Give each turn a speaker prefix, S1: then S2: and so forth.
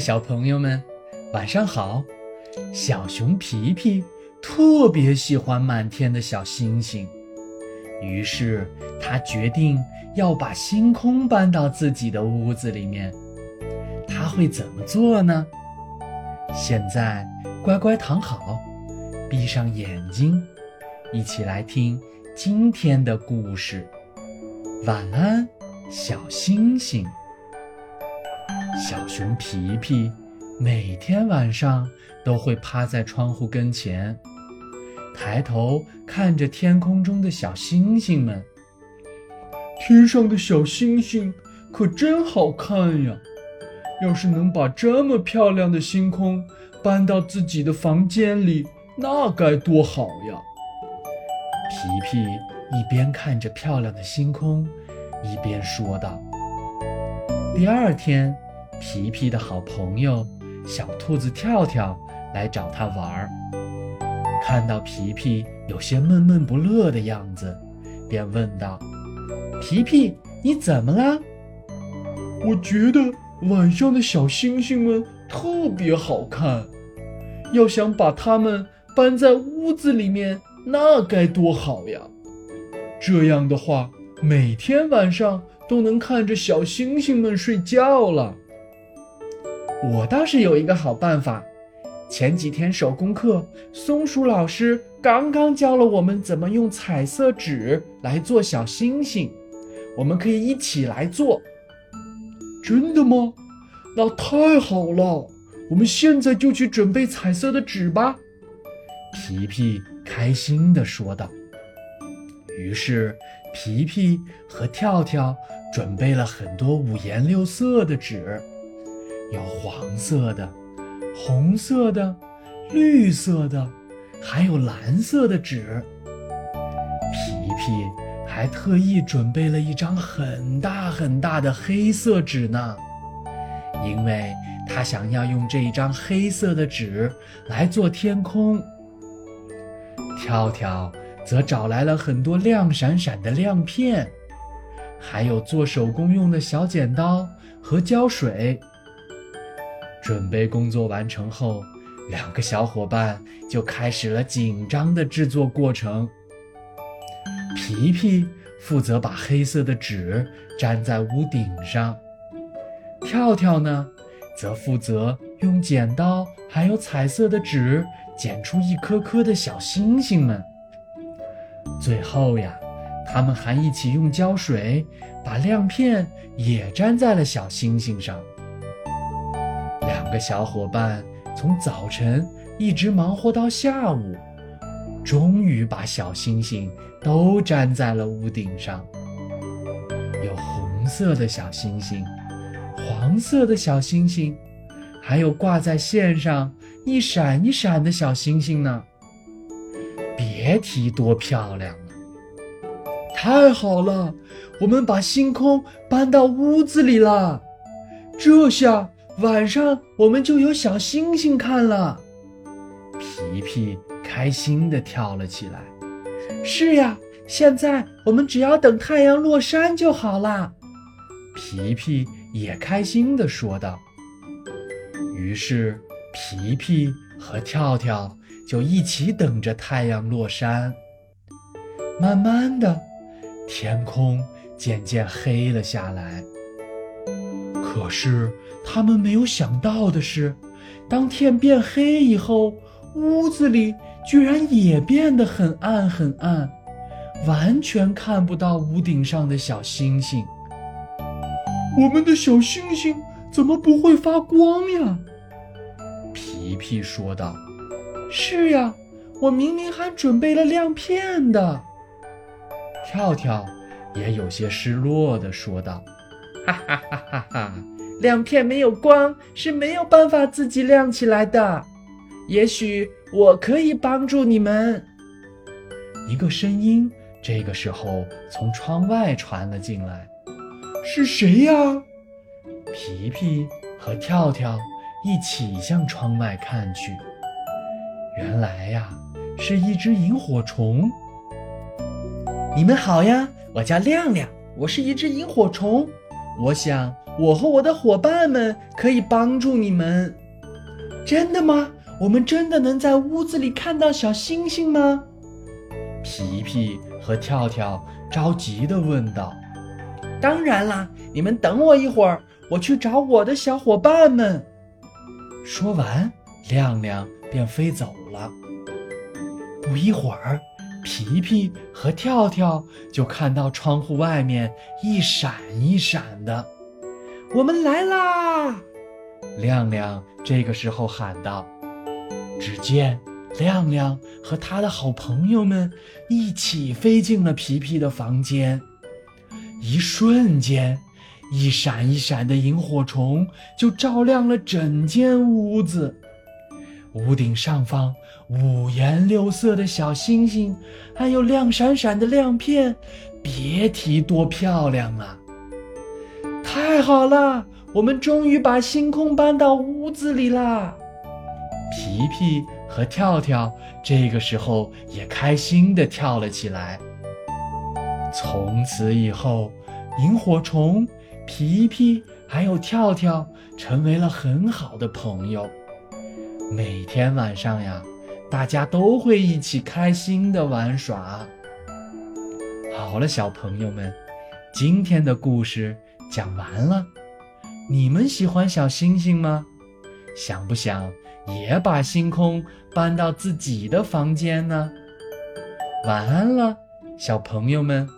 S1: 小朋友们，晚上好！小熊皮皮特别喜欢满天的小星星，于是他决定要把星空搬到自己的屋子里面。他会怎么做呢？现在乖乖躺好，闭上眼睛，一起来听今天的故事。晚安，小星星。小熊皮皮每天晚上都会趴在窗户跟前，抬头看着天空中的小星星们。
S2: 天上的小星星可真好看呀！要是能把这么漂亮的星空搬到自己的房间里，那该多好呀！
S1: 皮皮一边看着漂亮的星空，一边说道。第二天。皮皮的好朋友小兔子跳跳来找他玩儿，看到皮皮有些闷闷不乐的样子，便问道：“皮皮，你怎么了？”“
S2: 我觉得晚上的小星星们特别好看，要想把它们搬在屋子里面，那该多好呀！这样的话，每天晚上都能看着小星星们睡觉了。”
S3: 我倒是有一个好办法，前几天手工课，松鼠老师刚刚教了我们怎么用彩色纸来做小星星，我们可以一起来做。
S2: 真的吗？那太好了，我们现在就去准备彩色的纸吧。
S1: 皮皮开心地说道。于是，皮皮和跳跳准备了很多五颜六色的纸。有黄色的、红色的、绿色的，还有蓝色的纸。皮皮还特意准备了一张很大很大的黑色纸呢，因为他想要用这一张黑色的纸来做天空。跳跳则找来了很多亮闪闪的亮片，还有做手工用的小剪刀和胶水。准备工作完成后，两个小伙伴就开始了紧张的制作过程。皮皮负责把黑色的纸粘在屋顶上，跳跳呢，则负责用剪刀还有彩色的纸剪出一颗颗的小星星们。最后呀，他们还一起用胶水把亮片也粘在了小星星上。两个小伙伴从早晨一直忙活到下午，终于把小星星都粘在了屋顶上。有红色的小星星，黄色的小星星，还有挂在线上一闪一闪的小星星呢。别提多漂亮了！
S2: 太好了，我们把星空搬到屋子里了，这下。晚上我们就有小星星看了，
S1: 皮皮开心地跳了起来。
S3: 是呀，现在我们只要等太阳落山就好了。
S1: 皮皮也开心地说道。于是，皮皮和跳跳就一起等着太阳落山。慢慢的，天空渐渐黑了下来。可是。他们没有想到的是，当天变黑以后，屋子里居然也变得很暗很暗，完全看不到屋顶上的小星星。
S2: 我们的小星星怎么不会发光呀？
S1: 皮皮说道。
S3: 是呀，我明明还准备了亮片的。
S1: 跳跳也有些失落地说道。
S3: 哈哈哈哈哈。亮片没有光是没有办法自己亮起来的，也许我可以帮助你们。
S1: 一个声音这个时候从窗外传了进来：“
S2: 是谁呀？”
S1: 皮皮和跳跳一起向窗外看去，原来呀，是一只萤火虫。
S3: 你们好呀，我叫亮亮，我是一只萤火虫。我想。我和我的伙伴们可以帮助你们。真的吗？我们真的能在屋子里看到小星星吗？
S1: 皮皮和跳跳着急地问道。
S3: 当然啦，你们等我一会儿，我去找我的小伙伴们。
S1: 说完，亮亮便飞走了。不一会儿，皮皮和跳跳就看到窗户外面一闪一闪的。
S3: 我们来啦！
S1: 亮亮这个时候喊道。只见亮亮和他的好朋友们一起飞进了皮皮的房间。一瞬间，一闪一闪的萤火虫就照亮了整间屋子。屋顶上方五颜六色的小星星，还有亮闪闪的亮片，别提多漂亮了。
S3: 太好了，我们终于把星空搬到屋子里啦！
S1: 皮皮和跳跳这个时候也开心地跳了起来。从此以后，萤火虫、皮皮还有跳跳成为了很好的朋友。每天晚上呀，大家都会一起开心的玩耍。好了，小朋友们，今天的故事讲完了。你们喜欢小星星吗？想不想也把星空搬到自己的房间呢？晚安了，小朋友们。